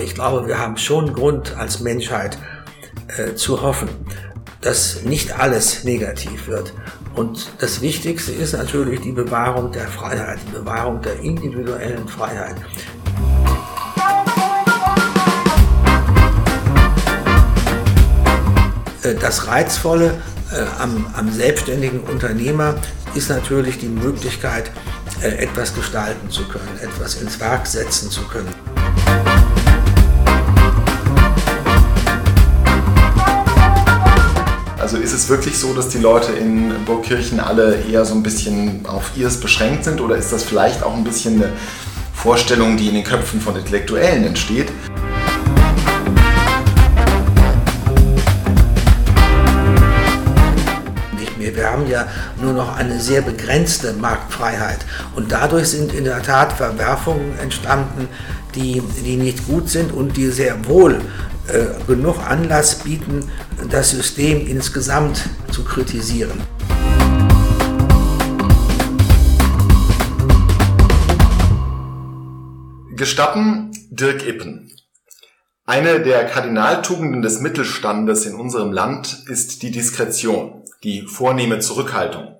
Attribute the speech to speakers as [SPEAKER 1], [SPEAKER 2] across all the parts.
[SPEAKER 1] Aber ich glaube, wir haben schon Grund als Menschheit äh, zu hoffen, dass nicht alles negativ wird. Und das Wichtigste ist natürlich die Bewahrung der Freiheit, die Bewahrung der individuellen Freiheit. Äh, das Reizvolle äh, am, am, selbstständigen Unternehmer ist natürlich die Möglichkeit, äh, etwas gestalten zu können, etwas ins Werk setzen zu können.
[SPEAKER 2] Es wirklich so, dass die Leute in Burgkirchen alle eher so ein bisschen auf ihres beschränkt sind oder ist das vielleicht auch ein bisschen eine Vorstellung, die in den Köpfen von Intellektuellen entsteht?
[SPEAKER 1] Wir haben ja nur noch eine sehr begrenzte Marktfreiheit und dadurch sind in der Tat Verwerfungen entstanden, die, die nicht gut sind und die sehr wohl genug Anlass bieten, das System insgesamt zu kritisieren.
[SPEAKER 2] Gestatten Dirk Ippen. Eine der Kardinaltugenden des Mittelstandes in unserem Land ist die Diskretion, die vornehme Zurückhaltung.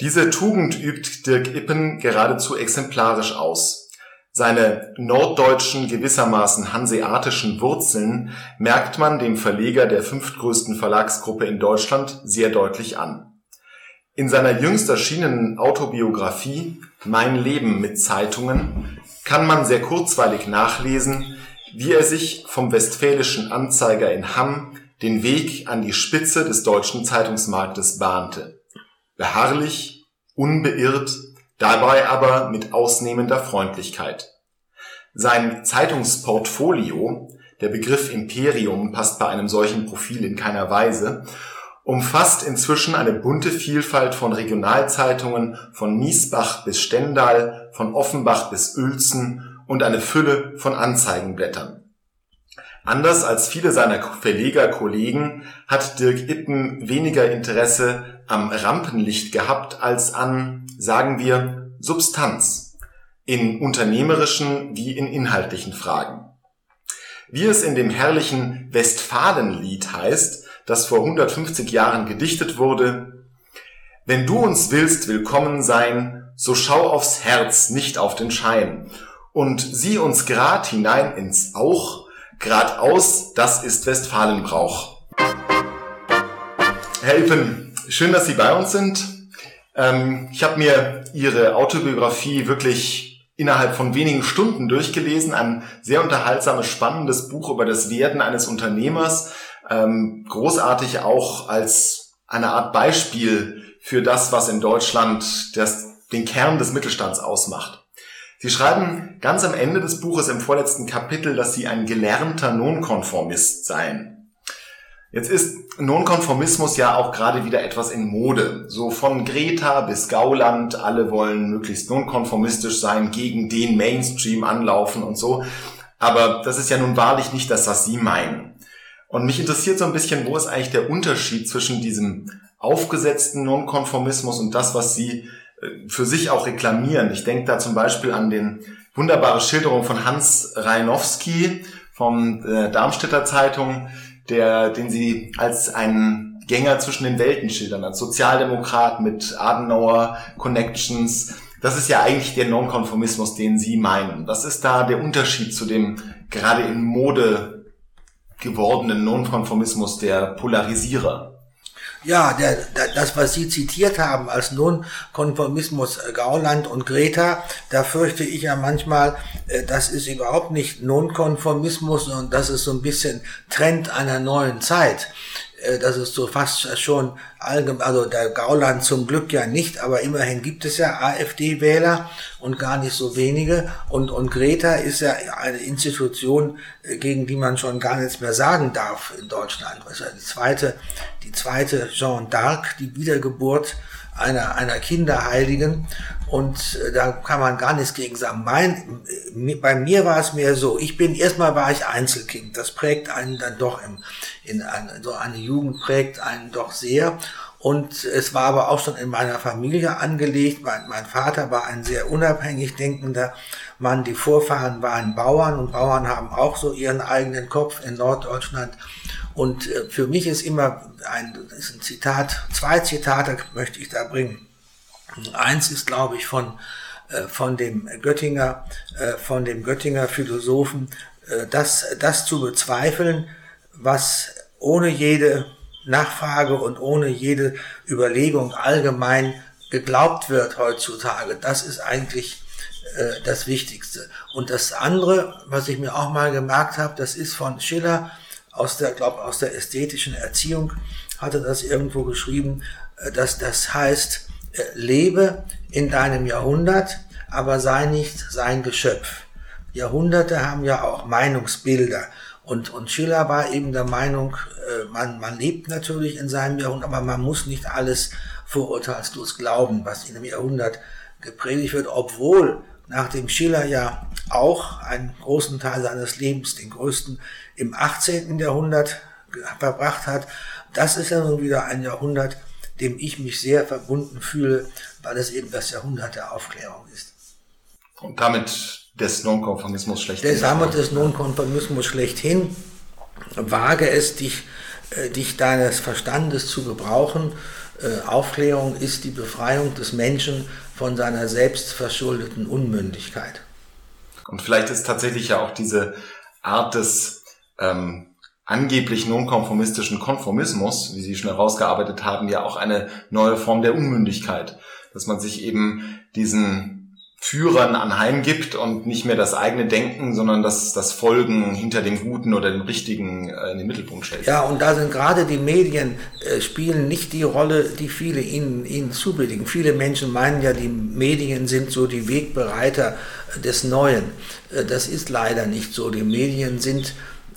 [SPEAKER 2] Diese Tugend übt Dirk Ippen geradezu exemplarisch aus. Seine norddeutschen, gewissermaßen hanseatischen Wurzeln merkt man dem Verleger der fünftgrößten Verlagsgruppe in Deutschland sehr deutlich an. In seiner jüngst erschienenen Autobiografie Mein Leben mit Zeitungen kann man sehr kurzweilig nachlesen, wie er sich vom Westfälischen Anzeiger in Hamm den Weg an die Spitze des deutschen Zeitungsmarktes bahnte. Beharrlich, unbeirrt, dabei aber mit ausnehmender Freundlichkeit. Sein Zeitungsportfolio, der Begriff Imperium passt bei einem solchen Profil in keiner Weise, umfasst inzwischen eine bunte Vielfalt von Regionalzeitungen von Miesbach bis Stendal, von Offenbach bis Uelzen und eine Fülle von Anzeigenblättern. Anders als viele seiner Verlegerkollegen hat Dirk Ippen weniger Interesse am Rampenlicht gehabt als an, sagen wir, Substanz in unternehmerischen wie in inhaltlichen Fragen. Wie es in dem herrlichen Westfalenlied heißt, das vor 150 Jahren gedichtet wurde, wenn du uns willst willkommen sein, so schau aufs Herz, nicht auf den Schein, und sieh uns grad hinein ins Auch, grad aus, das ist Westfalenbrauch. Herr Ippen, schön, dass Sie bei uns sind. Ähm, ich habe mir Ihre Autobiografie wirklich innerhalb von wenigen Stunden durchgelesen. Ein sehr unterhaltsames, spannendes Buch über das Werden eines Unternehmers. Ähm, großartig auch als eine Art Beispiel für das, was in Deutschland das, den Kern des Mittelstands ausmacht. Sie schreiben ganz am Ende des Buches im vorletzten Kapitel, dass Sie ein gelernter Nonkonformist seien. Jetzt ist Nonkonformismus ja auch gerade wieder etwas in Mode. So von Greta bis Gauland, alle wollen möglichst nonkonformistisch sein, gegen den Mainstream anlaufen und so. Aber das ist ja nun wahrlich nicht das, was Sie meinen. Und mich interessiert so ein bisschen, wo ist eigentlich der Unterschied zwischen diesem aufgesetzten Nonkonformismus und das, was Sie äh, für sich auch reklamieren. Ich denke da zum Beispiel an den wunderbare Schilderung von Hans Reinowski vom äh, Darmstädter Zeitung, der, den sie als einen Gänger zwischen den Welten schildern, als Sozialdemokrat mit Adenauer Connections. Das ist ja eigentlich der Nonkonformismus, den Sie meinen. Was ist da der Unterschied zu dem gerade in Mode gewordenen Nonkonformismus der Polarisierer?
[SPEAKER 1] Ja, der, der, das, was Sie zitiert haben als Nonkonformismus äh, Gauland und Greta, da fürchte ich ja manchmal, äh, das ist überhaupt nicht Nonkonformismus, sondern das ist so ein bisschen Trend einer neuen Zeit. Äh, das ist so fast schon allgemein, also der Gauland zum Glück ja nicht, aber immerhin gibt es ja AfD-Wähler und gar nicht so wenige. Und, und Greta ist ja eine Institution, äh, gegen die man schon gar nichts mehr sagen darf in Deutschland. Ja die zweite, die zweite Jean d'Arc, die Wiedergeburt einer, einer Kinderheiligen. Und äh, da kann man gar nichts gegen sagen. Mein, bei mir war es mehr so, ich bin, erstmal war ich Einzelkind. Das prägt einen dann doch im, in eine, so eine Jugend prägt einen doch sehr. Und es war aber auch schon in meiner Familie angelegt. Mein, mein Vater war ein sehr unabhängig denkender Mann. Die Vorfahren waren Bauern und Bauern haben auch so ihren eigenen Kopf in Norddeutschland. Und äh, für mich ist immer ein, ist ein Zitat, zwei Zitate möchte ich da bringen. Eins ist, glaube ich, von, äh, von dem Göttinger, äh, von dem Göttinger Philosophen, das, das zu bezweifeln, was ohne jede Nachfrage und ohne jede Überlegung allgemein geglaubt wird heutzutage. Das ist eigentlich äh, das Wichtigste. Und das andere, was ich mir auch mal gemerkt habe, das ist von Schiller aus der, glaube aus der ästhetischen Erziehung, hatte das irgendwo geschrieben, äh, dass das heißt, äh, lebe in deinem Jahrhundert, aber sei nicht sein Geschöpf. Jahrhunderte haben ja auch Meinungsbilder. Und, und Schiller war eben der Meinung, äh, man, man lebt natürlich in seinem Jahrhundert, aber man muss nicht alles vorurteilslos glauben, was in einem Jahrhundert gepredigt wird, obwohl nachdem Schiller ja auch einen großen Teil seines Lebens, den größten, im 18. Jahrhundert verbracht hat. Das ist ja nun wieder ein Jahrhundert, dem ich mich sehr verbunden fühle, weil es eben das Jahrhundert der Aufklärung ist.
[SPEAKER 2] Und damit des Nonkonformismus schlechthin.
[SPEAKER 1] Des Sammelt des Nonkonformismus schlechthin. Wage es, dich, äh, dich deines Verstandes zu gebrauchen. Äh, Aufklärung ist die Befreiung des Menschen von seiner selbstverschuldeten Unmündigkeit.
[SPEAKER 2] Und vielleicht ist tatsächlich ja auch diese Art des ähm, angeblich nonkonformistischen Konformismus, wie Sie schon herausgearbeitet haben, ja auch eine neue Form der Unmündigkeit. Dass man sich eben diesen Führern anheimgibt und nicht mehr das eigene Denken, sondern das, das Folgen hinter dem Guten oder dem Richtigen äh, in den Mittelpunkt stellt.
[SPEAKER 1] Ja, und da sind gerade die Medien äh, spielen nicht die Rolle, die viele ihnen, ihnen zubilligen. Viele Menschen meinen ja, die Medien sind so die Wegbereiter des Neuen. Äh, das ist leider nicht so. Die Medien sind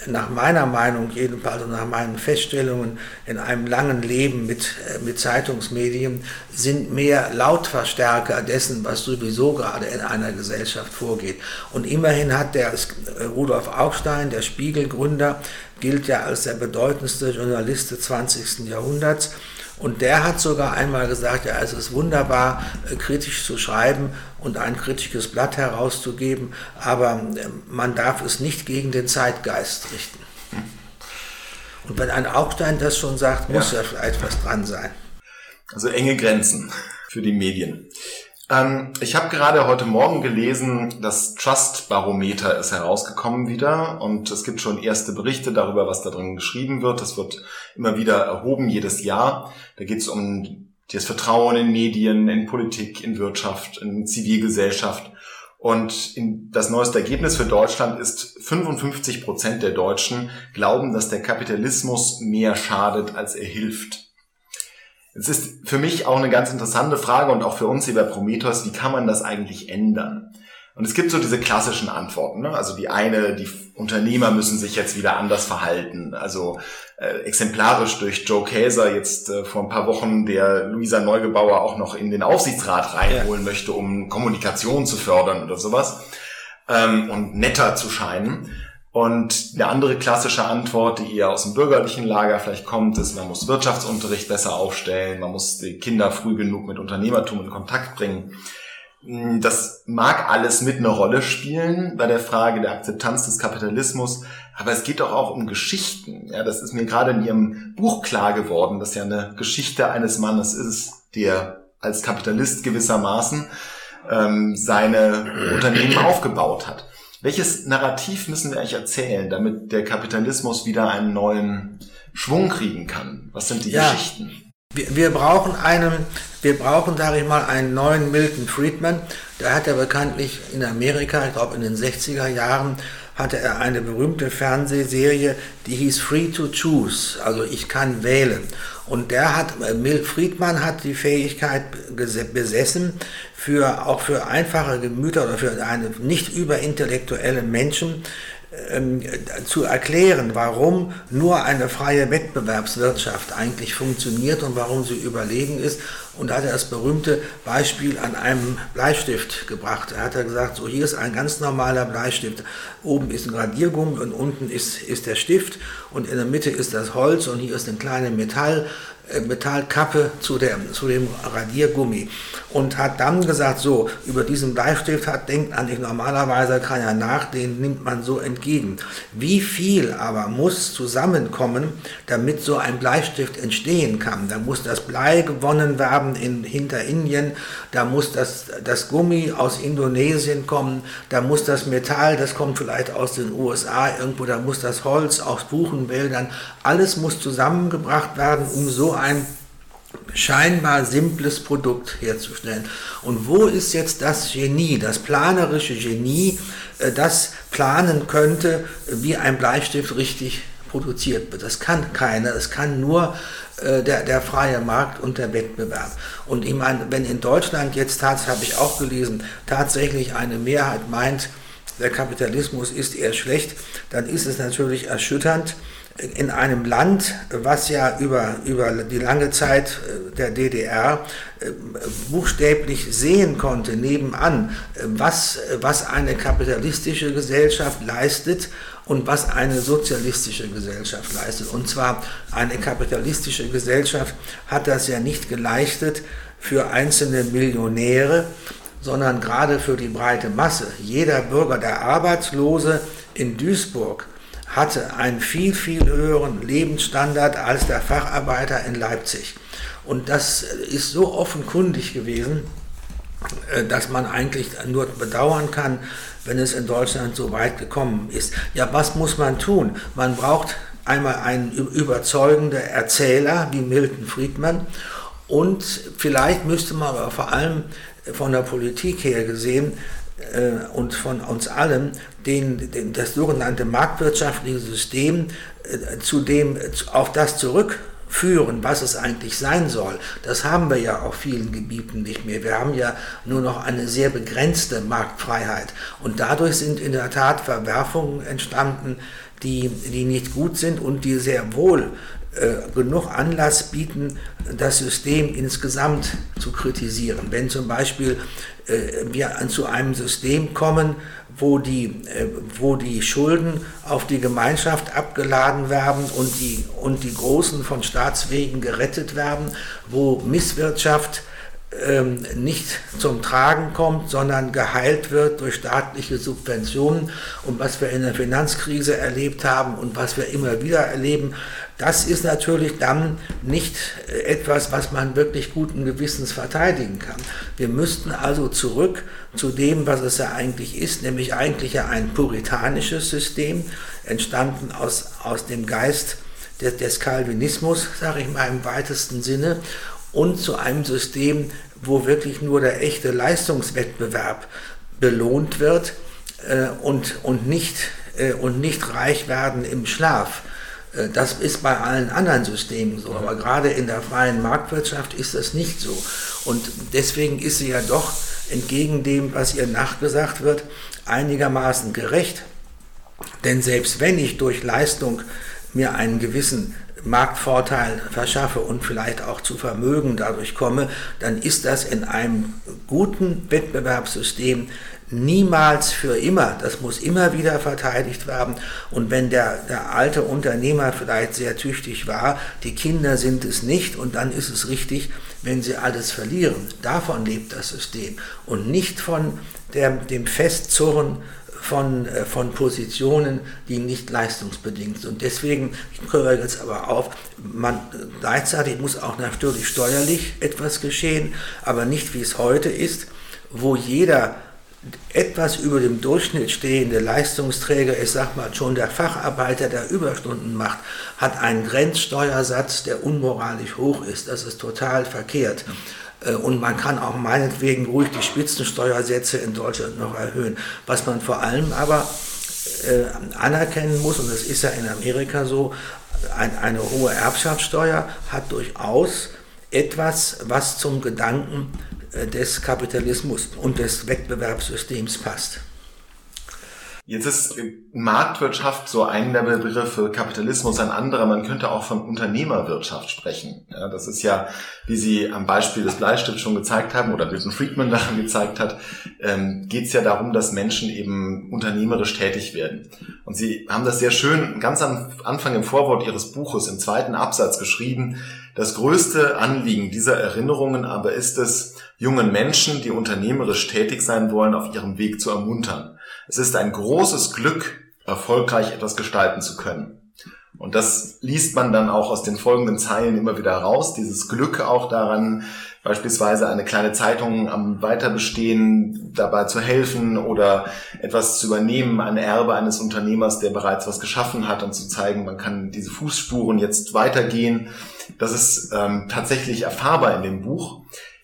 [SPEAKER 1] nach meiner Meinung jedenfalls und nach meinen Feststellungen in einem langen Leben mit, äh, mit Zeitungsmedien sind mehr Lautverstärker dessen, was sowieso gerade in einer Gesellschaft vorgeht. Und immerhin hat der äh, Rudolf Augstein, der Spiegelgründer, gilt ja als der bedeutendste Journalist des 20. Jahrhunderts, und der hat sogar einmal gesagt, ja, es ist wunderbar, äh, kritisch zu schreiben und ein kritisches Blatt herauszugeben, aber äh, man darf es nicht gegen den Zeitgeist richten. Und wenn ein Augstein das schon sagt, muss ja, ja vielleicht was dran sein.
[SPEAKER 2] Also enge Grenzen für die Medien. Ähm, ich habe gerade heute Morgen gelesen, das Trust-Barometer ist herausgekommen wieder und es gibt schon erste Berichte darüber, was da drin geschrieben wird. Das wird immer wieder erhoben, jedes Jahr. Da geht es um das Vertrauen in Medien, in Politik, in Wirtschaft, in Zivilgesellschaft. Und das neueste Ergebnis für Deutschland ist, 55 Prozent der Deutschen glauben, dass der Kapitalismus mehr schadet, als er hilft. Es ist für mich auch eine ganz interessante Frage und auch für uns hier bei Prometheus, wie kann man das eigentlich ändern? Und es gibt so diese klassischen Antworten. Ne? Also die eine, die Unternehmer müssen sich jetzt wieder anders verhalten. Also äh, exemplarisch durch Joe Käser jetzt äh, vor ein paar Wochen, der Luisa Neugebauer auch noch in den Aufsichtsrat reinholen ja. möchte, um Kommunikation zu fördern oder sowas ähm, und netter zu scheinen. Und eine andere klassische Antwort, die eher aus dem bürgerlichen Lager vielleicht kommt, ist, man muss Wirtschaftsunterricht besser aufstellen, man muss die Kinder früh genug mit Unternehmertum in Kontakt bringen. Hm, das mag alles mit eine Rolle spielen bei der Frage der Akzeptanz des Kapitalismus, aber es geht doch auch um Geschichten. Ja, das ist mir gerade in Ihrem Buch klar geworden, dass ja eine Geschichte eines Mannes ist, der als Kapitalist gewissermaßen ähm, seine Unternehmen aufgebaut hat. Welches Narrativ müssen wir eigentlich erzählen, damit der Kapitalismus wieder einen neuen Schwung kriegen kann? Was sind die ja, Geschichten?
[SPEAKER 1] Wir, wir, brauchen einen, wir brauchen, sage ich mal, einen neuen Milton Friedman. Der hat ja bekanntlich in Amerika, ich glaube in den 60er Jahren, hatte er eine berühmte Fernsehserie, die hieß Free to Choose, also ich kann wählen. Und der hat, Mill Friedman hat die Fähigkeit besessen, für, auch für einfache Gemüter oder für eine nicht überintellektuelle Menschen ähm, zu erklären, warum nur eine freie Wettbewerbswirtschaft eigentlich funktioniert und warum sie überlegen ist. Und da hat er das berühmte Beispiel an einem Bleistift gebracht. Er hat gesagt, so hier ist ein ganz normaler Bleistift. Oben ist ein Radiergummi und unten ist, ist der Stift und in der Mitte ist das Holz und hier ist ein kleines Metall Metallkappe zu, der, zu dem Radiergummi und hat dann gesagt, so, über diesen Bleistift hat, denkt eigentlich normalerweise keiner nach, den nimmt man so entgegen. Wie viel aber muss zusammenkommen, damit so ein Bleistift entstehen kann? Da muss das Blei gewonnen werden in Hinterindien, da muss das, das Gummi aus Indonesien kommen, da muss das Metall, das kommt vielleicht aus den USA irgendwo, da muss das Holz aus Buchenwäldern, alles muss zusammengebracht werden, um so ein scheinbar simples Produkt herzustellen. Und wo ist jetzt das Genie, das planerische Genie, äh, das planen könnte, wie ein Bleistift richtig produziert wird? Das kann keiner, es kann nur äh, der, der freie Markt und der Wettbewerb. Und ich meine, wenn in Deutschland jetzt, das habe ich auch gelesen, tatsächlich eine Mehrheit meint, der Kapitalismus ist eher schlecht, dann ist es natürlich erschütternd, in einem Land, was ja über, über die lange Zeit äh, der DDR äh, buchstäblich sehen konnte, nebenan, was, was eine kapitalistische Gesellschaft leistet und was eine sozialistische Gesellschaft leistet. Und zwar eine kapitalistische Gesellschaft hat das ja nicht geleistet für einzelne Millionäre, sondern gerade für die breite Masse. Jeder Bürger, der Arbeitslose in Duisburg, hatte einen viel, viel höheren Lebensstandard als der Facharbeiter in Leipzig. Und das ist so offenkundig gewesen, äh, dass man eigentlich nur bedauern kann, wenn es in Deutschland so weit gekommen ist. Ja, was muss man tun? Man braucht einmal einen überzeugenden Erzähler wie Milton Friedman und vielleicht müsste man aber vor allem von der Politik her gesehen und von uns allen den, den, das sogenannte marktwirtschaftliche System äh, zu dem, auf das zurückführen, was es eigentlich sein soll. Das haben wir ja auf vielen Gebieten nicht mehr. Wir haben ja nur noch eine sehr begrenzte Marktfreiheit. Und dadurch sind in der Tat Verwerfungen entstanden, die, die nicht gut sind und die sehr wohl äh, genug Anlass bieten, das System insgesamt zu kritisieren. Wenn zum Beispiel äh, wir zu einem System kommen, wo die, äh, wo die Schulden auf die Gemeinschaft abgeladen werden und die, und die Großen von Staatswegen gerettet werden, wo Misswirtschaft ähm, nicht zum Tragen kommt, sondern geheilt wird durch staatliche Subventionen. Und was wir in der Finanzkrise erlebt haben und was wir immer wieder erleben, das ist natürlich dann nicht etwas, was man wirklich guten Gewissens verteidigen kann. Wir müssten also zurück zu dem, was es ja eigentlich ist, nämlich eigentlich ja ein puritanisches System, entstanden aus, aus dem Geist des, Calvinismus, sage ich mal im weitesten Sinne, und zu einem System, wo wirklich nur der echte Leistungswettbewerb belohnt wird äh, und, und, nicht, äh, und nicht reich werden im Schlaf. Äh, das ist bei allen anderen Systemen so, aber gerade in der freien Marktwirtschaft ist das nicht so. Und deswegen ist sie ja doch entgegen dem, was ihr nachgesagt wird, einigermaßen gerecht. Denn selbst wenn ich durch Leistung mir einen gewissen Marktvorteil verschaffe und vielleicht auch zu Vermögen dadurch komme, dann ist das in einem guten Wettbewerbssystem niemals für immer. Das muss immer wieder verteidigt werden. Und wenn der, der alte Unternehmer vielleicht sehr tüchtig war, die Kinder sind es nicht und dann ist es richtig, wenn sie alles verlieren. Davon lebt das System und nicht von der, dem Festzurren von, äh, von Positionen, die nicht leistungsbedingt sind. Und deswegen, ich höre jetzt aber auf, man, gleichzeitig muss auch natürlich steuerlich etwas geschehen, aber nicht wie es heute ist, wo jeder etwas über dem Durchschnitt stehende Leistungsträger, ich sag mal schon der Facharbeiter, der Überstunden macht, hat einen Grenzsteuersatz, der unmoralisch hoch ist. Das ist total verkehrt. Äh, und man kann auch meinetwegen ruhig die Spitzensteuersätze in Deutschland noch erhöhen. Was man vor allem aber äh, anerkennen muss, und das ist ja in Amerika so, ein, eine hohe Erbschaftssteuer hat durchaus etwas, was zum Gedanken äh, des Kapitalismus und des Wettbewerbssystems passt.
[SPEAKER 2] Jetzt ist Marktwirtschaft so ein der Begriffe, Kapitalismus ein anderer. Man könnte auch von Unternehmerwirtschaft sprechen. Ja, das ist ja, wie Sie am Beispiel des Bleistifts schon gezeigt haben oder Milton Friedman daran gezeigt hat, ähm, geht es ja darum, dass Menschen eben unternehmerisch tätig werden. Und Sie haben das sehr schön ganz am Anfang im Vorwort Ihres Buches im zweiten Absatz geschrieben, Das größte Anliegen dieser Erinnerungen aber ist es, jungen Menschen, die unternehmerisch tätig sein wollen, auf ihrem Weg zu ermuntern. Es ist ein großes Glück, erfolgreich etwas gestalten zu können. Und das liest man dann auch aus den folgenden Zeilen immer wieder raus, dieses Glück auch daran, beispielsweise eine kleine Zeitung am Weiterbestehen dabei zu helfen oder etwas zu übernehmen, ein Erbe eines Unternehmers, der bereits was geschaffen hat und zu zeigen, man kann diese Fußspuren jetzt weitergehen. Das ist ähm, tatsächlich erfahrbar in dem Buch.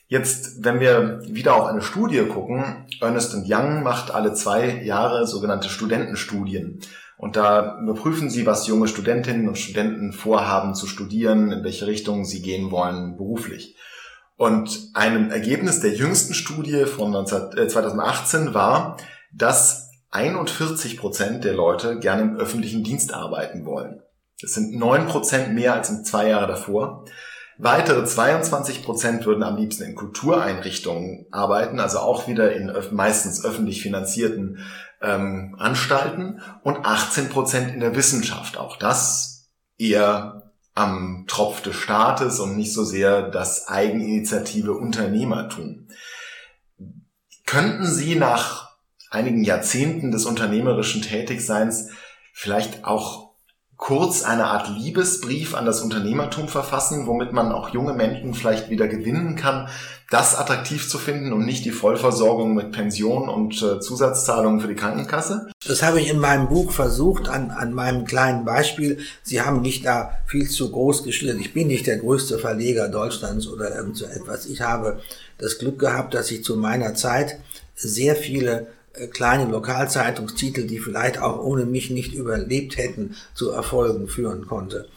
[SPEAKER 2] Jetzt, wenn wir wieder auf eine Studie gucken, Ernest Young macht alle zwei Jahre sogenannte Studentenstudien. Und da überprüfen sie, was junge Studentinnen und Studenten vorhaben zu studieren, in welche Richtung sie gehen wollen beruflich. Und ein Ergebnis der jüngsten Studie von 2018 äh, war, dass 41 Prozent der Leute gerne im öffentlichen Dienst arbeiten wollen. Das sind neun Prozent mehr als in zwei Jahre davor. Weitere 22 Prozent würden am liebsten in Kultureinrichtungen arbeiten, also auch wieder in meistens öffentlich finanzierten ähm, Anstalten und 18 Prozent in der Wissenschaft. Auch das eher am Tropf des Staates und nicht so sehr das Eigeninitiative Unternehmertum. Könnten Sie nach einigen Jahrzehnten des unternehmerischen Tätigseins vielleicht auch kurz eine Art Liebesbrief an das Unternehmertum verfassen, womit man auch junge Menschen vielleicht wieder gewinnen kann, das attraktiv zu finden und nicht die Vollversorgung mit Pension und äh, Zusatzzahlungen für die Krankenkasse?
[SPEAKER 1] Das habe ich in meinem Buch versucht, an, an meinem kleinen Beispiel. Sie haben mich da viel zu groß geschildert. Ich bin nicht der größte Verleger Deutschlands oder irgend so etwas. Ich habe das Glück gehabt, dass ich zu meiner Zeit sehr viele äh, kleine Lokalzeitungstitel, die vielleicht auch ohne mich nicht überlebt hätten, zu Erfolgen führen konnte.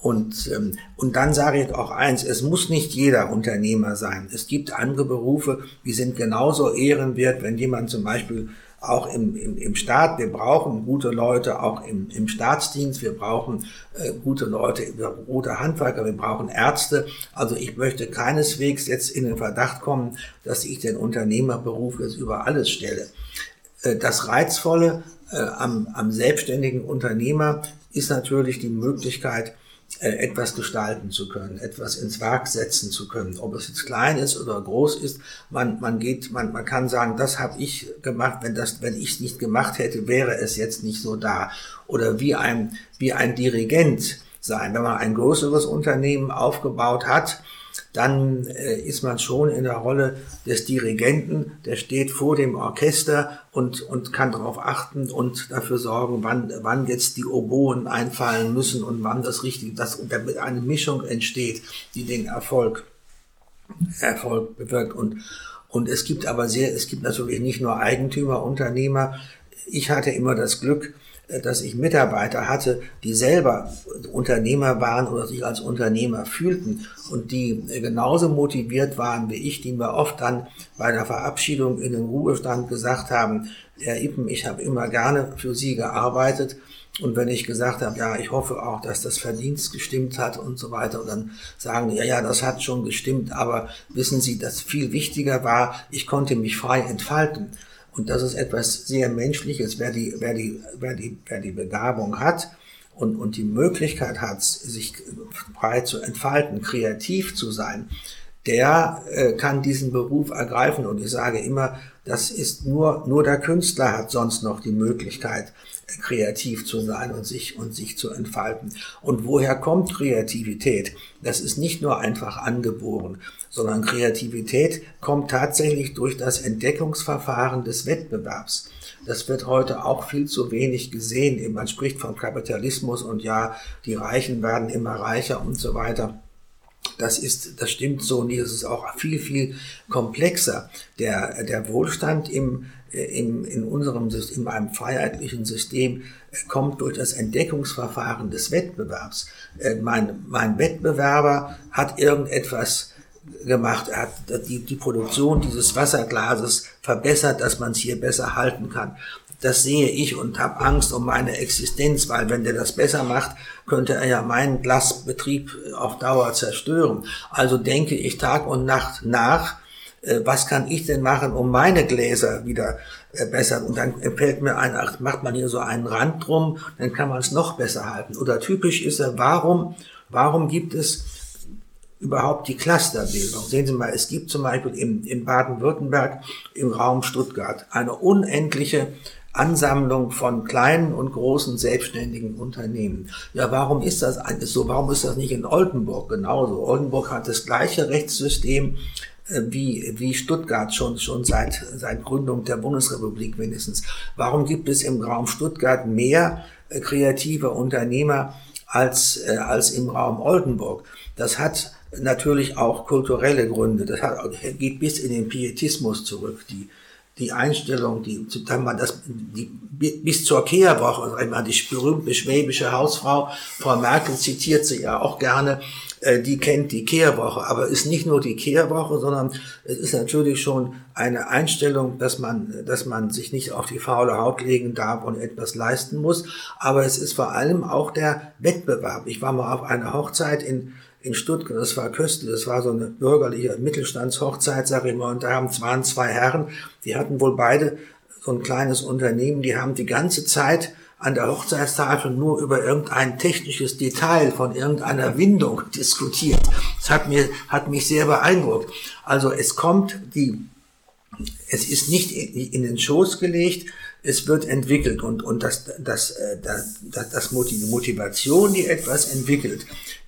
[SPEAKER 1] Und, ähm, und dann sage ich auch eins, es muss nicht jeder Unternehmer sein. Es gibt andere Berufe, die sind genauso ehrenwert, wenn jemand zum Beispiel auch im, im, im Staat, wir brauchen gute Leute, auch im, im Staatsdienst, wir brauchen äh, gute Leute, gute Handwerker, wir brauchen Ärzte. Also ich möchte keineswegs jetzt in den Verdacht kommen, dass ich den Unternehmerberuf jetzt über alles stelle. Äh, das Reizvolle äh, am, am selbstständigen Unternehmer ist natürlich die Möglichkeit, etwas gestalten zu können, etwas ins Werk setzen zu können. Ob es jetzt klein ist oder groß ist, man, man geht, man, man kann sagen, das habe ich gemacht, wenn das, wenn ich es nicht gemacht hätte, wäre es jetzt nicht so da. Oder wie ein, wie ein Dirigent sein. Wenn man ein größeres Unternehmen aufgebaut hat, dann äh, ist man schon in der Rolle des Dirigenten, der steht vor dem Orchester und, und kann darauf achten und dafür sorgen, wann, wann jetzt die Oboen einfallen müssen und wann das richtig, dass damit eine Mischung entsteht, die den Erfolg, Erfolg bewirkt. Und, und es gibt aber sehr, es gibt natürlich nicht nur Eigentümer, Unternehmer. Ich hatte immer das Glück, dass ich Mitarbeiter hatte, die selber Unternehmer waren oder sich als Unternehmer fühlten und die genauso motiviert waren wie ich, die mir oft dann bei der Verabschiedung in den Ruhestand gesagt haben, Herr Ippen, ich habe immer gerne für Sie gearbeitet. Und wenn ich gesagt habe, ja, ich hoffe auch, dass das Verdienst gestimmt hat und so weiter, und dann sagen die, ja, ja, das hat schon gestimmt, aber wissen Sie, das viel wichtiger war, ich konnte mich frei entfalten. Und das ist etwas sehr Menschliches. Wer die, wer die, wer die, wer die Begabung hat und, und die Möglichkeit hat, sich frei zu entfalten, kreativ zu sein, der äh, kann diesen Beruf ergreifen. Und ich sage immer, das ist nur, nur der Künstler hat sonst noch die Möglichkeit, kreativ zu sein und sich, und sich zu entfalten. Und woher kommt Kreativität? Das ist nicht nur einfach angeboren, sondern Kreativität kommt tatsächlich durch das Entdeckungsverfahren des Wettbewerbs. Das wird heute auch viel zu wenig gesehen. Man spricht von Kapitalismus und ja, die Reichen werden immer reicher und so weiter. Das ist, das stimmt so nicht. Es ist auch viel, viel komplexer. Der, der Wohlstand im, in, in unserem in einem freiheitlichen System äh, kommt durch das Entdeckungsverfahren des Wettbewerbs. Äh, mein, mein Wettbewerber hat irgendetwas gemacht. Er hat die, die Produktion dieses Wasserglases verbessert, dass man es hier besser halten kann. Das sehe ich und habe Angst um meine Existenz, weil wenn der das besser macht, könnte er ja meinen Glasbetrieb auf Dauer zerstören. Also denke ich Tag und Nacht nach, äh, was kann ich denn machen, um meine Gläser wieder äh, besser? Und dann fällt mir ein, ach, macht man hier so einen Rand drum, dann kann man es noch besser halten. Oder typisch ist er, warum, warum gibt es überhaupt die Clusterbildung. Sehen Sie mal, es gibt zum Beispiel im, in Baden-Württemberg im Raum Stuttgart eine unendliche Ansammlung von kleinen und großen selbstständigen Unternehmen. Ja, warum ist das eigentlich so? Warum ist das nicht in Oldenburg genauso? Oldenburg hat das gleiche Rechtssystem äh, wie, wie Stuttgart schon, schon seit, seit Gründung der Bundesrepublik mindestens. Warum gibt es im Raum Stuttgart mehr äh, kreative Unternehmer als, äh, als im Raum Oldenburg? Das hat natürlich auch kulturelle Gründe. Das hat, geht bis in den Pietismus zurück. Die, die Einstellung, die, sagen wir, das, die, bis zur Kehrwoche, wir, die berühmte schwäbische Hausfrau, Frau Merkel zitiert sie ja auch gerne, äh, die kennt die Kehrwoche, aber ist nicht nur die Kehrwoche, sondern es ist natürlich schon eine Einstellung, dass man, dass man sich nicht auf die faule Haut legen darf und etwas leisten muss, aber es ist vor allem auch der Wettbewerb. Ich war mal auf einer Hochzeit in in Stuttgart, das war köstlich, das war so eine bürgerliche Mittelstandshochzeit, sag ich mal, und da haben, waren zwei Herren, die hatten wohl beide so ein kleines Unternehmen, die haben die ganze Zeit an der Hochzeitstafel nur über irgendein technisches Detail von irgendeiner Windung diskutiert. Das hat mir, hat mich sehr beeindruckt. Also es kommt die, es ist nicht in den Schoß gelegt, es wird entwickelt. Und, und das, das, äh, das, das, das die Motivation, die etwas entwickelt,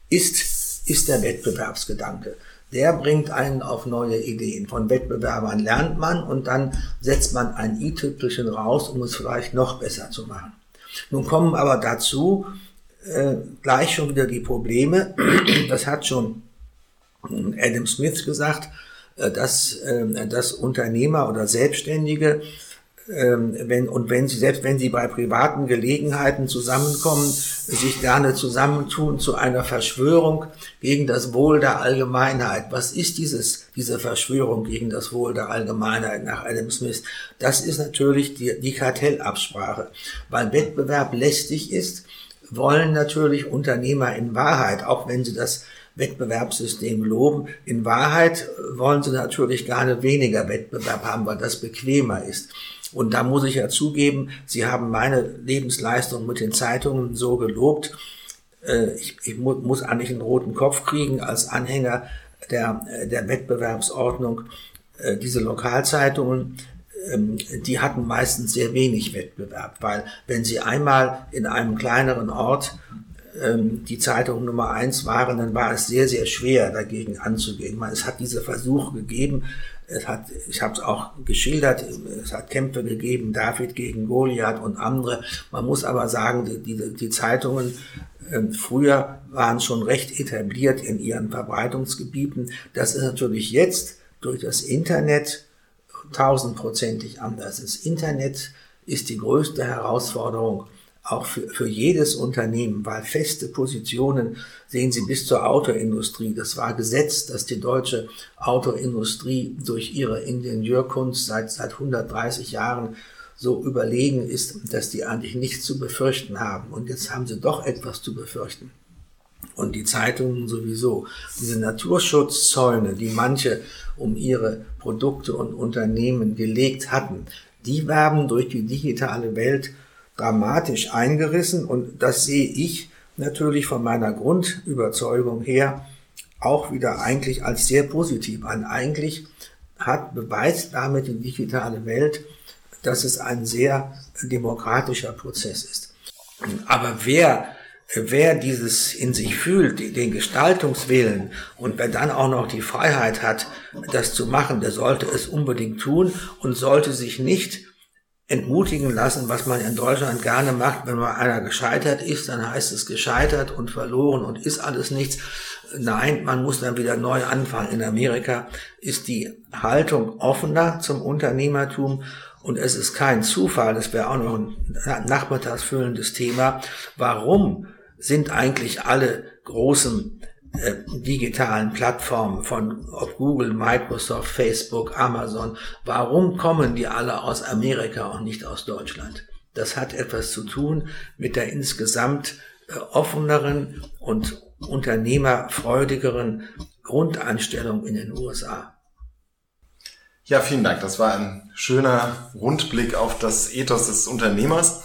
[SPEAKER 1] ist ist der Wettbewerbsgedanke. Der bringt einen auf neue Ideen. Von Wettbewerbern lernt man und dann setzt man ein i-Tüpfelchen raus, um es vielleicht noch besser zu machen. Nun kommen aber dazu äh, gleich schon wieder die Probleme. Das hat schon Adam Smith gesagt, äh, dass, äh, dass Unternehmer oder Selbstständige ähm, wenn, und wenn sie, selbst wenn sie bei privaten Gelegenheiten zusammenkommen, sich gerne zusammentun zu einer Verschwörung gegen das Wohl der Allgemeinheit. Was ist dieses, diese Verschwörung gegen das Wohl der Allgemeinheit nach Adam Smith? Das ist natürlich die, die Kartellabsprache. Weil Wettbewerb lästig ist, wollen natürlich Unternehmer in Wahrheit, auch wenn sie das Wettbewerbssystem loben. In Wahrheit wollen sie natürlich gerne weniger Wettbewerb haben, weil das bequemer ist. Und da muss ich ja zugeben, Sie haben meine Lebensleistung mit den Zeitungen so gelobt. Äh, ich, ich muss eigentlich einen roten Kopf kriegen als Anhänger der, der Wettbewerbsordnung. Äh, diese Lokalzeitungen, ähm, die hatten meistens sehr wenig Wettbewerb, weil wenn Sie einmal in einem kleineren Ort ähm, die Zeitung Nummer eins waren, dann war es sehr, sehr schwer dagegen anzugehen. Es hat diese Versuche gegeben, es hat, ich habe es auch geschildert, es hat Kämpfe gegeben, David gegen Goliath und andere. Man muss aber sagen, die, die, die Zeitungen äh, früher waren schon recht etabliert in ihren Verbreitungsgebieten. Das ist natürlich jetzt durch das Internet tausendprozentig anders. Das Internet ist die größte Herausforderung auch für, für jedes Unternehmen, weil feste Positionen sehen Sie bis zur Autoindustrie. Das war Gesetz, dass die deutsche Autoindustrie durch ihre Ingenieurkunst seit, seit 130 Jahren so überlegen ist, dass die eigentlich nichts zu befürchten haben. Und jetzt haben sie doch etwas zu befürchten. Und die Zeitungen sowieso. Diese Naturschutzzäune, die manche um ihre Produkte und Unternehmen gelegt hatten, die werden durch die digitale Welt dramatisch eingerissen und das sehe ich natürlich von meiner Grundüberzeugung her auch wieder eigentlich als sehr positiv an. Eigentlich hat beweist damit die digitale Welt, dass es ein sehr demokratischer Prozess ist. Aber wer wer dieses in sich fühlt, den Gestaltungswillen und wer dann auch noch die Freiheit hat, das zu machen, der sollte es unbedingt tun und sollte sich nicht entmutigen lassen, was man in Deutschland gerne macht. Wenn mal einer gescheitert ist, dann heißt es gescheitert und verloren und ist alles nichts. Nein, man muss dann wieder neu anfangen. In Amerika ist die Haltung offener zum Unternehmertum und es ist kein Zufall, das wäre auch noch ein nachmittagsfüllendes Thema. Warum sind eigentlich alle großen digitalen Plattformen von Google, Microsoft, Facebook, Amazon, warum kommen die alle aus Amerika und nicht aus Deutschland? Das hat etwas zu tun mit der insgesamt äh, offeneren und unternehmerfreudigeren Grundeinstellung in den USA.
[SPEAKER 2] Ja, vielen Dank. Das war ein schöner Rundblick auf das Ethos des Unternehmers.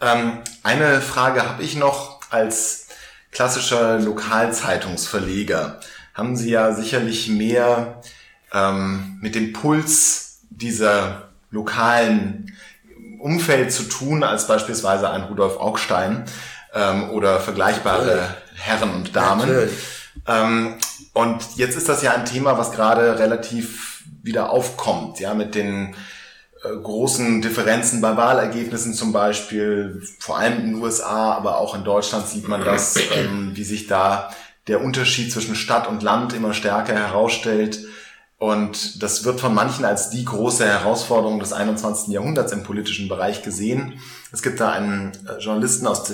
[SPEAKER 2] Ähm, eine Frage habe ich noch als klassischer Lokalzeitungsverleger. haben Sie ja sicherlich mehr ähm, mit dem Puls dieser lokalen Umfeld zu tun als beispielsweise ein Rudolf Augstein ähm, oder vergleichbare Herren und Damen. Ähm, und jetzt ist das ja ein Thema, was gerade relativ wieder aufkommt, ja, mit den großen Differenzen bei Wahlergebnissen zum Beispiel, vor allem in den USA, aber auch in Deutschland sieht man das, ähm, wie sich da der Unterschied zwischen Stadt und Land immer stärker herausstellt. Und das wird von manchen als die große Herausforderung des 21. Jahrhunderts im politischen Bereich gesehen. Es gibt da einen äh, Journalisten aus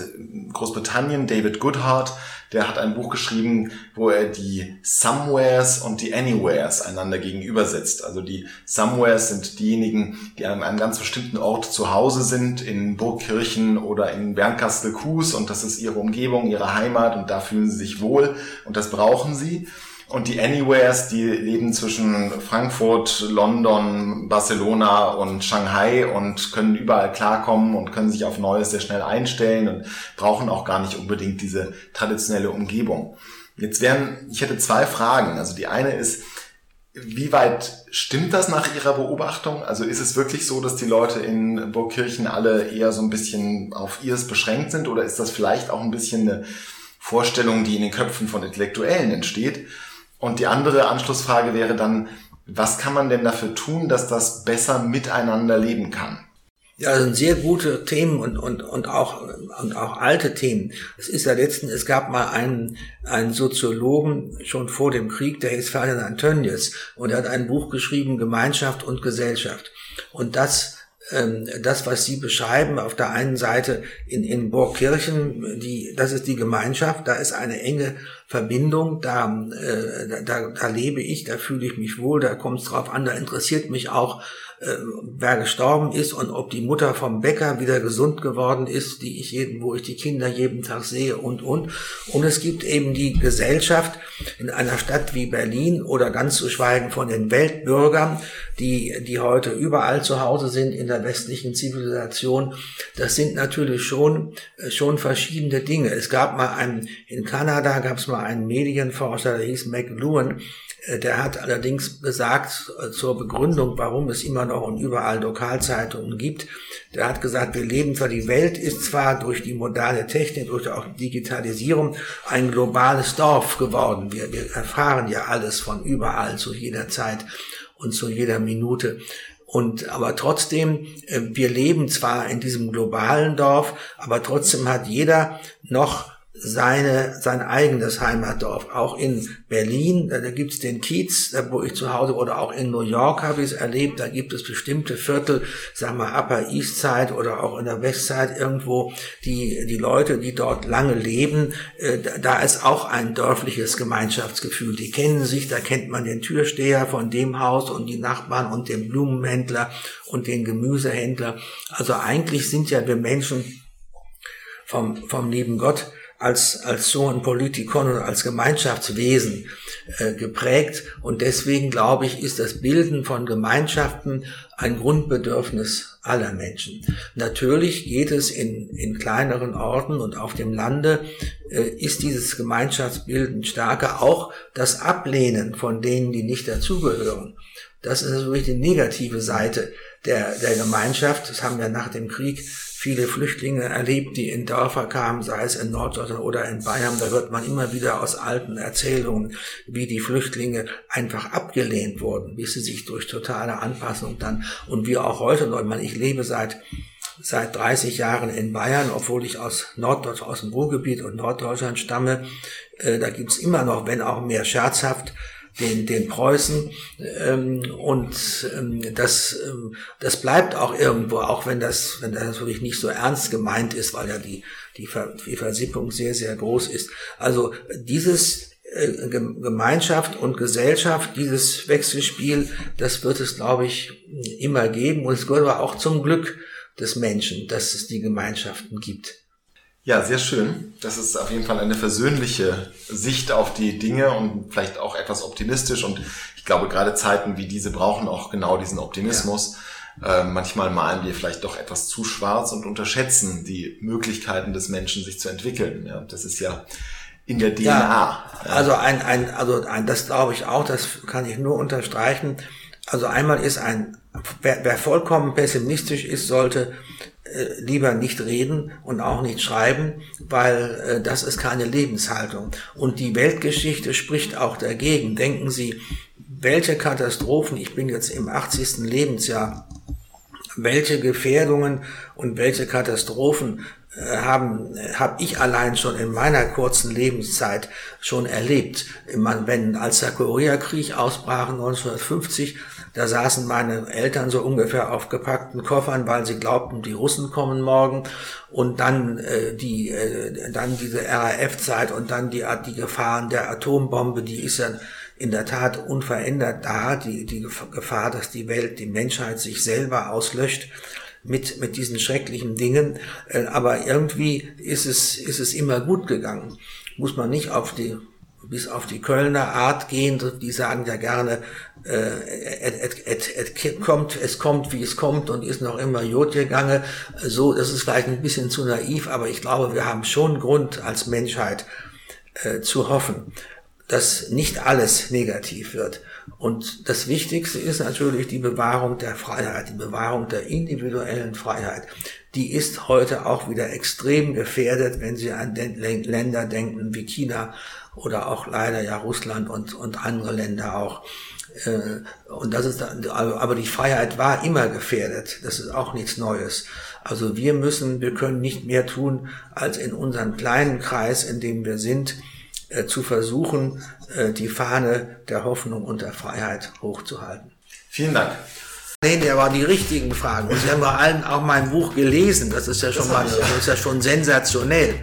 [SPEAKER 2] Großbritannien, David Goodhart, der hat ein Buch geschrieben, wo er die Somewheres und die Anywheres einander gegenübersetzt. Also die Somewheres sind diejenigen, die an einem ganz bestimmten Ort zu Hause sind, in Burgkirchen oder in Bernkastel-Kues und das ist ihre Umgebung, ihre Heimat und da fühlen sie sich wohl und das brauchen sie. Und die Anywheres, die leben zwischen Frankfurt, London, Barcelona und Shanghai und können überall klarkommen und können sich auf Neues sehr schnell einstellen und brauchen auch gar nicht unbedingt diese traditionelle Umgebung. Jetzt wären, ich hätte zwei Fragen. Also die eine ist, wie weit stimmt das nach Ihrer Beobachtung? Also ist es wirklich so, dass die Leute in Burgkirchen alle eher so ein bisschen auf ihrs beschränkt sind oder ist das vielleicht auch ein bisschen eine Vorstellung, die in den Köpfen von Intellektuellen entsteht? Und die andere Anschlussfrage wäre dann, was kann man denn dafür tun, dass das besser miteinander leben kann?
[SPEAKER 1] Ja, das sind sehr gute Themen und, und, und, auch, und auch alte Themen. Es ist ja letzten, es gab mal einen, einen Soziologen schon vor dem Krieg, der hieß Ferdinand Tönnies, und er hat ein Buch geschrieben, Gemeinschaft und Gesellschaft. Und das ähm, das, was Sie beschreiben, auf der einen Seite in, in Burgkirchen, die, das ist die Gemeinschaft, da ist eine enge Verbindung, da, äh, da, da lebe ich, da fühle ich mich wohl, da kommt es drauf an, da interessiert mich auch, äh, wer gestorben ist und ob die Mutter vom Bäcker wieder gesund geworden ist, die ich jeden, wo ich die Kinder jeden Tag sehe und und. Und es gibt eben die Gesellschaft in einer Stadt wie Berlin oder ganz zu schweigen von den Weltbürgern, die, die heute überall zu Hause sind in der westlichen Zivilisation. Das sind natürlich schon, äh, schon verschiedene Dinge. Es gab mal einen, in Kanada gab es mal einen Medienforscher, der hieß McLuhan, der hat allerdings gesagt äh, zur Begründung, warum es immer noch und überall Lokalzeitungen gibt. Der hat gesagt, wir leben zwar, die Welt ist zwar durch die moderne Technik, durch auch Digitalisierung ein globales Dorf geworden. Wir, wir erfahren ja alles von überall zu jeder Zeit und zu jeder Minute. Und aber trotzdem, äh, wir leben zwar in diesem globalen Dorf, aber trotzdem hat jeder noch seine, sein eigenes Heimatdorf. Auch in Berlin, da, da gibt's den Kiez, da wo ich zu Hause, oder auch in New York habe ich es erlebt, da gibt es bestimmte Viertel, sag mal Upper East Side oder auch in der West Side irgendwo, die, die Leute, die dort lange leben, äh, da ist auch ein dörfliches Gemeinschaftsgefühl. Die kennen sich, da kennt man den Türsteher von dem Haus und die Nachbarn und den Blumenhändler und den Gemüsehändler. Also eigentlich sind ja wir Menschen vom, vom lieben Gott als, als so ein Politikon und als Gemeinschaftswesen äh, geprägt. Und deswegen glaube ich, ist das Bilden von Gemeinschaften ein Grundbedürfnis aller Menschen. Natürlich geht es in, in kleineren Orten und auf dem Lande, äh, ist dieses Gemeinschaftsbilden stärker. Auch das Ablehnen von denen, die nicht dazugehören. Das ist natürlich die negative Seite der, der Gemeinschaft. Das haben wir nach dem Krieg viele Flüchtlinge erlebt, die in Dörfer kamen, sei es in Norddeutschland oder in Bayern. Da hört man immer wieder aus alten Erzählungen, wie die Flüchtlinge einfach abgelehnt wurden, wie sie sich durch totale Anpassung dann und wie auch heute, ich lebe seit seit 30 Jahren in Bayern, obwohl ich aus Norddeutschland, aus dem Ruhrgebiet und Norddeutschland stamme. Äh, da gibt's immer noch, wenn auch mehr scherzhaft, den, den Preußen. Ähm, und ähm, das, ähm, das bleibt auch irgendwo, auch wenn das, wenn das natürlich nicht so ernst gemeint ist, weil ja die, die, Ver, die Versippung sehr, sehr groß ist. Also dieses äh, Gemeinschaft und Gesellschaft, dieses Wechselspiel, das wird es, glaube ich, immer geben. Und es gehört aber auch zum Glück des Menschen, dass es die Gemeinschaften gibt.
[SPEAKER 2] Ja, sehr schön. Das ist auf jeden Fall eine versöhnliche Sicht auf die Dinge und vielleicht auch etwas optimistisch. Und ich glaube, gerade Zeiten wie diese brauchen auch genau diesen Optimismus. Ja. Äh, manchmal malen wir vielleicht doch etwas zu schwarz und unterschätzen die Möglichkeiten des Menschen, sich zu entwickeln. Ja, das ist ja in der DNA.
[SPEAKER 1] Ja, also ein, ein, also ein, das glaube ich auch, das kann ich nur unterstreichen. Also einmal ist ein, wer, wer vollkommen pessimistisch ist, sollte äh, lieber nicht reden und auch nicht schreiben, weil äh, das ist keine Lebenshaltung. Und die Weltgeschichte spricht auch dagegen. Denken Sie, welche Katastrophen, ich bin jetzt im 80. Lebensjahr, welche Gefährdungen und welche Katastrophen äh, haben habe ich allein schon in meiner kurzen Lebenszeit schon erlebt. Wenn als der Koreakrieg ausbrach 1950, da saßen meine Eltern so ungefähr auf gepackten Koffern, weil sie glaubten, die Russen kommen morgen. Und dann äh, die äh, dann diese RAF-Zeit und dann die die Gefahren der Atombombe, die ist ja in der Tat unverändert da, die, die Gefahr, dass die Welt, die Menschheit sich selber auslöscht mit, mit diesen schrecklichen Dingen. Äh, aber irgendwie ist es, ist es immer gut gegangen. Muss man nicht auf die, bis auf die Kölner Art gehen, die sagen ja gerne, äh, et, et, et, kommt, es kommt, wie es kommt und ist noch immer Jod gegangen. So, das ist vielleicht ein bisschen zu naiv, aber ich glaube, wir haben schon Grund als Menschheit äh, zu hoffen dass nicht alles negativ wird. Und das Wichtigste ist natürlich die Bewahrung der Freiheit, die Bewahrung der individuellen Freiheit. Die ist heute auch wieder extrem gefährdet, wenn Sie an Länder denken wie China oder auch leider ja Russland und, und andere Länder auch. Äh, und das ist, aber die Freiheit war immer gefährdet. Das ist auch nichts Neues. Also wir müssen, wir können nicht mehr tun, als in unserem kleinen Kreis, in dem wir sind, äh, zu versuchen, äh, die Fahne der Hoffnung und der Freiheit hochzuhalten.
[SPEAKER 2] Vielen Dank.
[SPEAKER 1] Nee, der war die richtigen Fragen. Und Sie haben bei allen auch mein Buch gelesen. Das ist ja schon mal, das ist ja schon sensationell.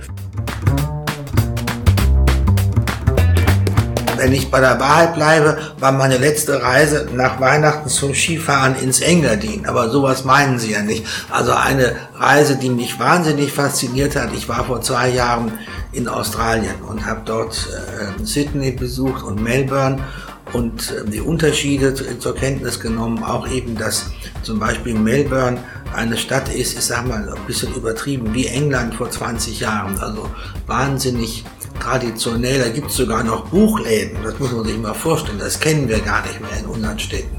[SPEAKER 1] Wenn ich bei der Wahrheit bleibe, war meine letzte Reise nach Weihnachten zum Skifahren ins Engadin. Aber sowas meinen Sie ja nicht. Also eine Reise, die mich wahnsinnig fasziniert hat. Ich war vor zwei Jahren in Australien und habe dort äh, Sydney besucht und Melbourne und äh, die Unterschiede zur Kenntnis genommen. Auch eben, dass zum Beispiel Melbourne eine Stadt ist, ich sag mal ein bisschen übertrieben, wie England vor 20 Jahren. Also wahnsinnig traditionell, da gibt es sogar noch Buchläden, das muss man sich mal vorstellen, das kennen wir gar nicht mehr in unseren Städten.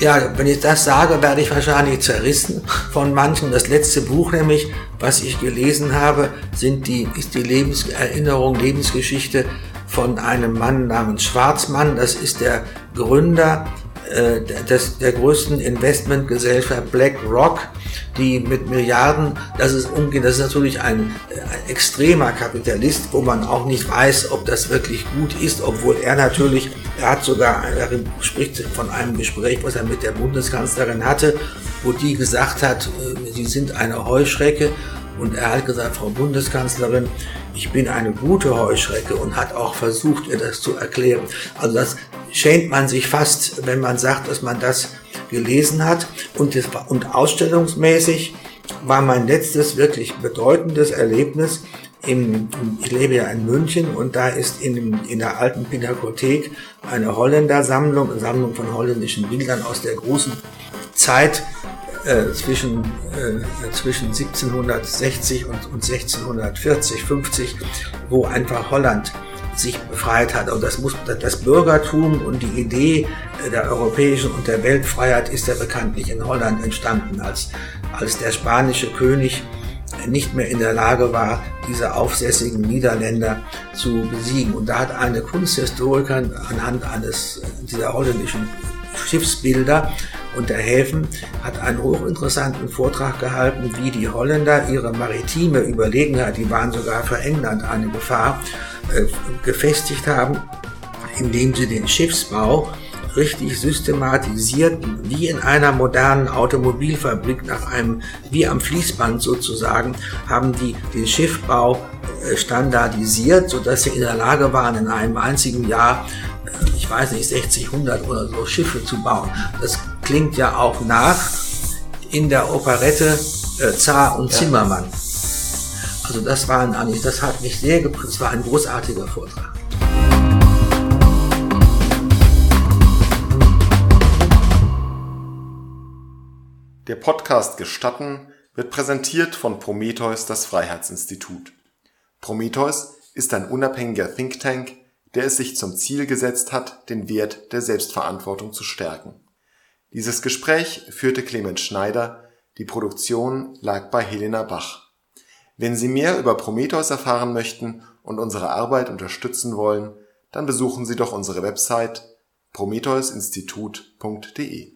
[SPEAKER 1] Ja, wenn ich das sage, werde ich wahrscheinlich zerrissen von manchen. Das letzte Buch nämlich, was ich gelesen habe, sind die, ist die Lebenserinnerung, Lebensgeschichte von einem Mann namens Schwarzmann. Das ist der Gründer äh, des, der größten Investmentgesellschaft BlackRock, die mit Milliarden, das ist umgehen, das ist natürlich ein, ein, extremer Kapitalist, wo man auch nicht weiß, ob das wirklich gut ist, obwohl er natürlich, er hat sogar, er spricht von einem Gespräch, was er mit der Bundeskanzlerin hatte, wo die gesagt hat, äh, sie sind eine Heuschrecke und er hat gesagt, Frau Bundeskanzlerin, ich bin eine gute Heuschrecke und hat auch versucht, ihr das zu erklären. Also das schämt man sich fast, wenn man sagt, dass man das gelesen hat. Und, das, und ausstellungsmäßig war mein letztes wirklich bedeutendes Erlebnis. Im, ich lebe ja in München und da ist in, in der alten Pinakothek eine Holländer-Sammlung, eine Sammlung von holländischen Bildern aus der großen Zeit äh, zwischen, äh, zwischen 1760 und, und 1640, 50, wo einfach Holland sich befreit hat. Und das muss das Bürgertum und die Idee der europäischen und der Weltfreiheit ist ja bekanntlich in Holland entstanden, als, als der spanische König nicht mehr in der Lage war, diese aufsässigen Niederländer zu besiegen. Und da hat eine Kunsthistorikerin anhand eines dieser holländischen Schiffsbilder und der Häfen hat einen hochinteressanten Vortrag gehalten, wie die Holländer ihre maritime Überlegenheit, die waren sogar für England eine Gefahr, äh, gefestigt haben, indem sie den Schiffsbau richtig systematisiert, wie in einer modernen Automobilfabrik nach einem, wie am Fließband sozusagen, haben die den Schiffbau äh, standardisiert, sodass sie in der Lage waren, in einem einzigen Jahr, äh, ich weiß nicht, 60, 100 oder so Schiffe zu bauen. Das klingt ja auch nach in der Operette äh, Zar und ja. Zimmermann. Also das waren eigentlich, das hat mich sehr geprägt, es war ein großartiger Vortrag.
[SPEAKER 2] Der Podcast Gestatten wird präsentiert von Prometheus, das Freiheitsinstitut. Prometheus ist ein unabhängiger Think Tank, der es sich zum Ziel gesetzt hat, den Wert der Selbstverantwortung zu stärken. Dieses Gespräch führte Clemens Schneider, die Produktion lag bei Helena Bach. Wenn Sie mehr über Prometheus erfahren möchten und unsere Arbeit unterstützen wollen, dann besuchen Sie doch unsere Website prometheusinstitut.de